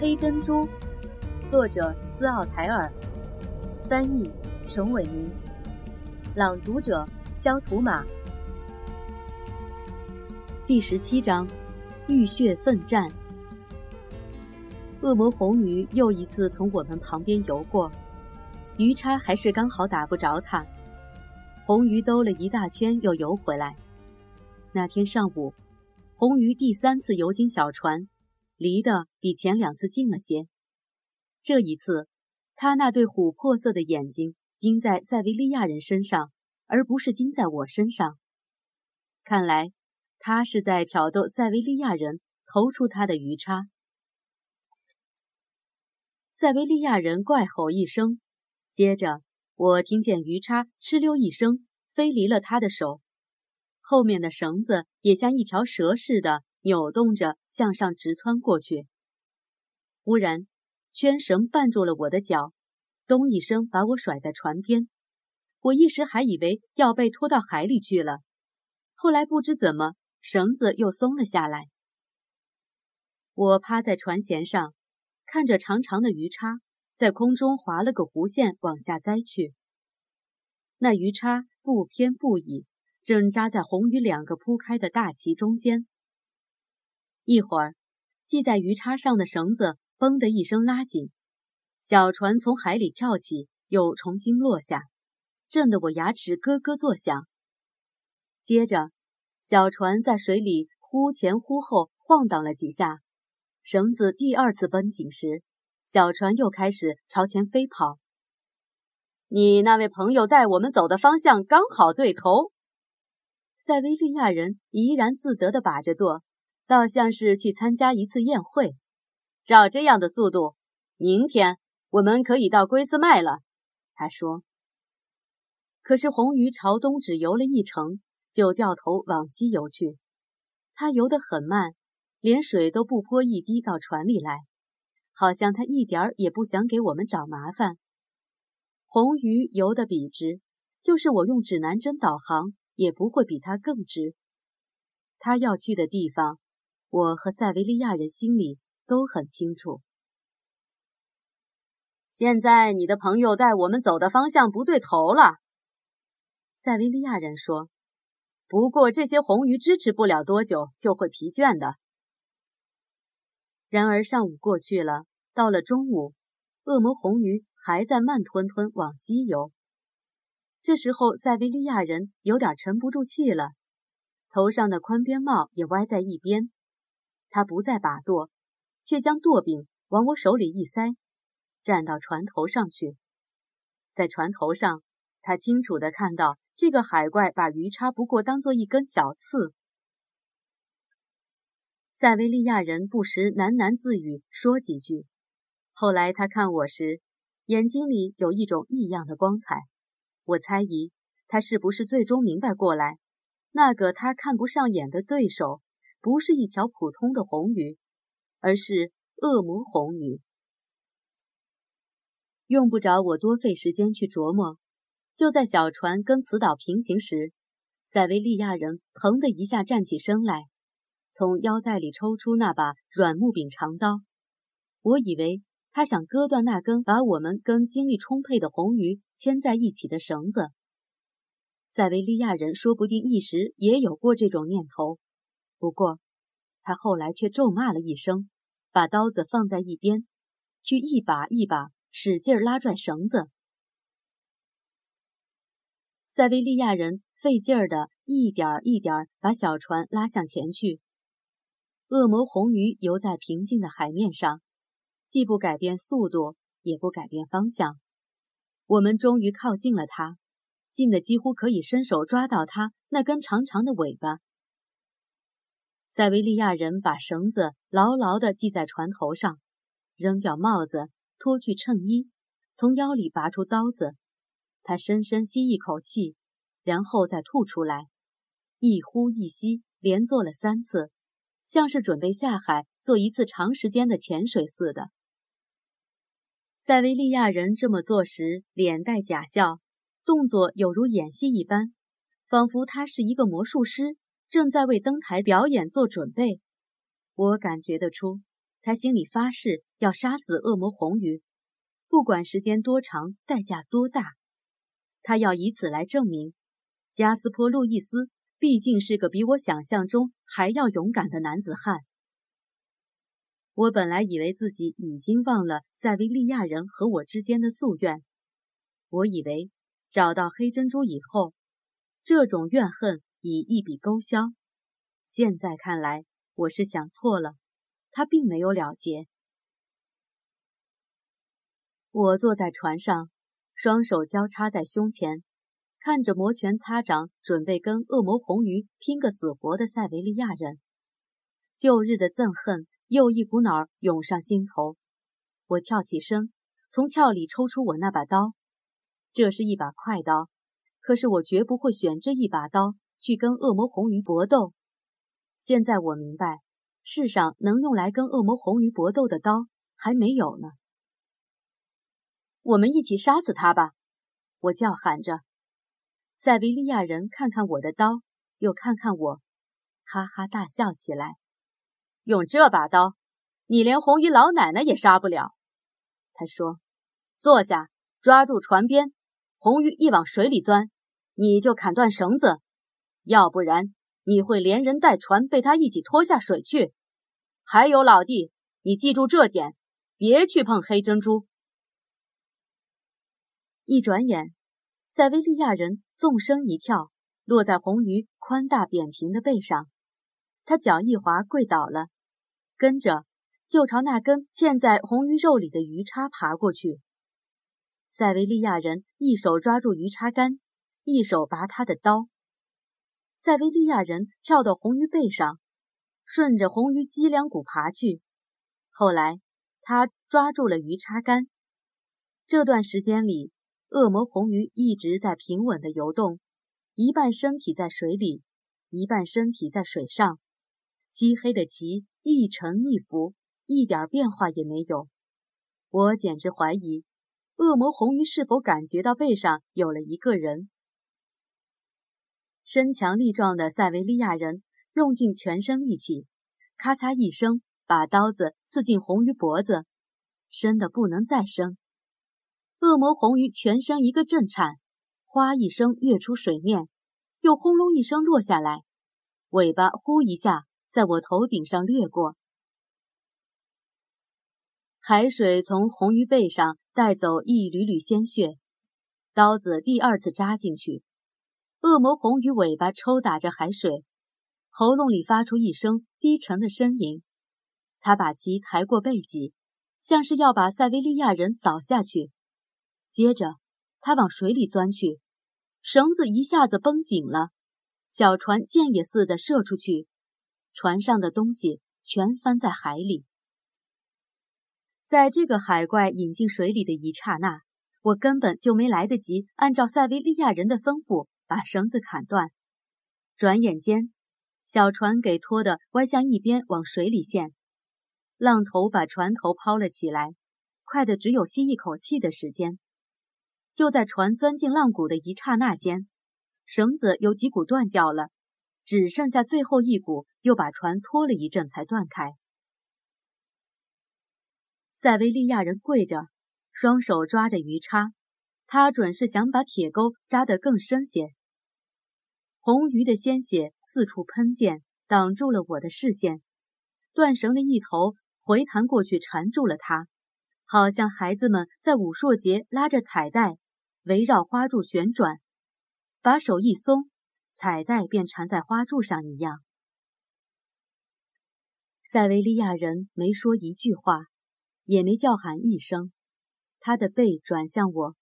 黑珍珠，作者斯奥台尔，翻译陈伟民，朗读者肖图马。第十七章，浴血奋战。恶魔红鱼又一次从我们旁边游过，鱼叉还是刚好打不着它。红鱼兜了一大圈又游回来。那天上午，红鱼第三次游进小船，离得比前两次近了些。这一次，他那对琥珀色的眼睛盯在塞维利亚人身上，而不是盯在我身上。看来，他是在挑逗塞维利亚人投出他的鱼叉。塞维利亚人怪吼一声，接着我听见鱼叉哧溜一声飞离了他的手，后面的绳子也像一条蛇似的扭动着向上直穿过去。忽然，圈绳绊住了我的脚，咚一声把我甩在船边。我一时还以为要被拖到海里去了，后来不知怎么绳子又松了下来。我趴在船舷上。看着长长的鱼叉在空中划了个弧线往下栽去，那鱼叉不偏不倚，正扎在红鱼两个铺开的大鳍中间。一会儿，系在鱼叉上的绳子“嘣”的一声拉紧，小船从海里跳起，又重新落下，震得我牙齿咯咯作响。接着，小船在水里忽前忽后晃荡了几下。绳子第二次绷紧时，小船又开始朝前飞跑。你那位朋友带我们走的方向刚好对头。塞维利亚人怡然自得地把着舵，倒像是去参加一次宴会。照这样的速度，明天我们可以到龟斯麦了。他说。可是红鱼朝东只游了一程，就掉头往西游去。它游得很慢。连水都不泼一滴到船里来，好像他一点儿也不想给我们找麻烦。红鱼游得笔直，就是我用指南针导航也不会比他更直。他要去的地方，我和塞维利亚人心里都很清楚。现在你的朋友带我们走的方向不对头了，塞维利亚人说。不过这些红鱼支持不了多久，就会疲倦的。然而上午过去了，到了中午，恶魔红鱼还在慢吞吞往西游。这时候，塞维利亚人有点沉不住气了，头上的宽边帽也歪在一边。他不再把舵，却将舵柄往我手里一塞，站到船头上去。在船头上，他清楚地看到这个海怪把鱼叉不过当做一根小刺。塞维利亚人不时喃喃自语，说几句。后来他看我时，眼睛里有一种异样的光彩。我猜疑他是不是最终明白过来，那个他看不上眼的对手，不是一条普通的红鱼，而是恶魔红鱼。用不着我多费时间去琢磨，就在小船跟死岛平行时，塞维利亚人腾的一下站起身来。从腰带里抽出那把软木柄长刀，我以为他想割断那根把我们跟精力充沛的红鱼牵在一起的绳子。塞维利亚人说不定一时也有过这种念头，不过他后来却咒骂了一声，把刀子放在一边，去一把一把使劲拉拽绳子。塞维利亚人费劲儿的一点一点把小船拉向前去。恶魔红鱼游在平静的海面上，既不改变速度，也不改变方向。我们终于靠近了它，近的几乎可以伸手抓到它那根长长的尾巴。塞维利亚人把绳子牢牢地系在船头上，扔掉帽子，脱去衬衣，从腰里拔出刀子。他深深吸一口气，然后再吐出来，一呼一吸，连做了三次。像是准备下海做一次长时间的潜水似的。塞维利亚人这么做时，脸带假笑，动作有如演戏一般，仿佛他是一个魔术师，正在为登台表演做准备。我感觉得出，他心里发誓要杀死恶魔红鱼，不管时间多长，代价多大，他要以此来证明，加斯坡·路易斯毕竟是个比我想象中还要勇敢的男子汉。我本来以为自己已经忘了塞维利亚人和我之间的夙愿，我以为找到黑珍珠以后，这种怨恨已一笔勾销。现在看来，我是想错了，他并没有了结。我坐在船上，双手交叉在胸前，看着摩拳擦掌、准备跟恶魔红鱼拼个死活的塞维利亚人，旧日的憎恨。又一股脑涌上心头，我跳起身，从鞘里抽出我那把刀。这是一把快刀，可是我绝不会选这一把刀去跟恶魔红鱼搏斗。现在我明白，世上能用来跟恶魔红鱼搏斗的刀还没有呢。我们一起杀死他吧！我叫喊着。塞维利亚人看看我的刀，又看看我，哈哈大笑起来。用这把刀，你连红衣老奶奶也杀不了。他说：“坐下，抓住船边，红鱼一往水里钻，你就砍断绳子，要不然你会连人带船被他一起拖下水去。还有老弟，你记住这点，别去碰黑珍珠。”一转眼，塞维利亚人纵身一跳，落在红鱼宽大扁平的背上，他脚一滑，跪倒了。跟着就朝那根嵌在红鱼肉里的鱼叉爬过去。塞维利亚人一手抓住鱼叉杆，一手拔他的刀。塞维利亚人跳到红鱼背上，顺着红鱼脊梁骨爬去。后来他抓住了鱼叉杆。这段时间里，恶魔红鱼一直在平稳地游动，一半身体在水里，一半身体在水上。漆黑的鳍一沉一浮，一点变化也没有。我简直怀疑，恶魔红鱼是否感觉到背上有了一个人。身强力壮的塞维利亚人用尽全身力气，咔嚓一声，把刀子刺进红鱼脖子，深的不能再深。恶魔红鱼全身一个震颤，哗一声跃出水面，又轰隆一声落下来，尾巴呼一下。在我头顶上掠过，海水从红鱼背上带走一缕缕鲜血，刀子第二次扎进去，恶魔红鱼尾巴抽打着海水，喉咙里发出一声低沉的呻吟。他把旗抬过背脊，像是要把塞维利亚人扫下去。接着，他往水里钻去，绳子一下子绷紧了，小船箭也似的射出去。船上的东西全翻在海里。在这个海怪引进水里的一刹那，我根本就没来得及按照塞维利亚人的吩咐把绳子砍断。转眼间，小船给拖得歪向一边，往水里陷。浪头把船头抛了起来，快的只有吸一口气的时间。就在船钻进浪谷的一刹那间，绳子有几股断掉了。只剩下最后一股，又把船拖了一阵才断开。塞维利亚人跪着，双手抓着鱼叉，他准是想把铁钩扎得更深些。红鱼的鲜血四处喷溅，挡住了我的视线。断绳的一头回弹过去，缠住了他，好像孩子们在武术节拉着彩带，围绕花柱旋转。把手一松。彩带便缠在花柱上一样。塞维利亚人没说一句话，也没叫喊一声。他的背转向我，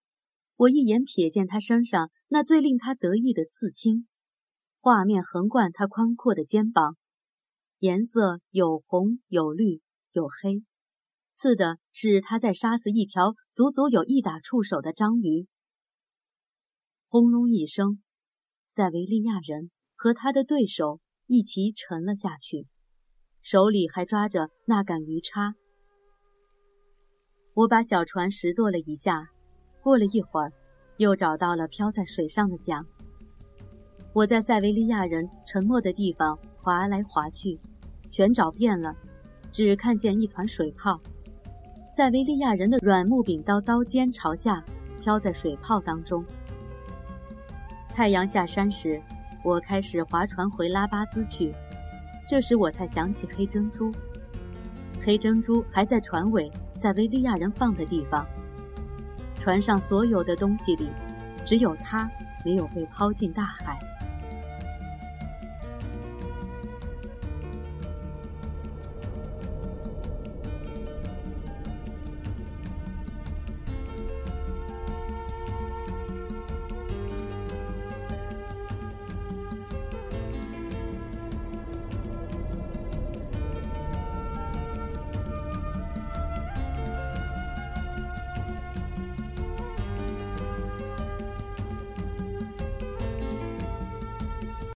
我一眼瞥见他身上那最令他得意的刺青，画面横贯他宽阔的肩膀，颜色有红有绿有黑，刺的是他在杀死一条足足有一打触手的章鱼。轰隆一声。塞维利亚人和他的对手一齐沉了下去，手里还抓着那杆鱼叉。我把小船拾掇了一下，过了一会儿，又找到了漂在水上的桨。我在塞维利亚人沉没的地方划来划去，全找遍了，只看见一团水泡。塞维利亚人的软木柄刀刀尖朝下，飘在水泡当中。太阳下山时，我开始划船回拉巴兹去。这时我才想起黑珍珠，黑珍珠还在船尾塞维利亚人放的地方。船上所有的东西里，只有它没有被抛进大海。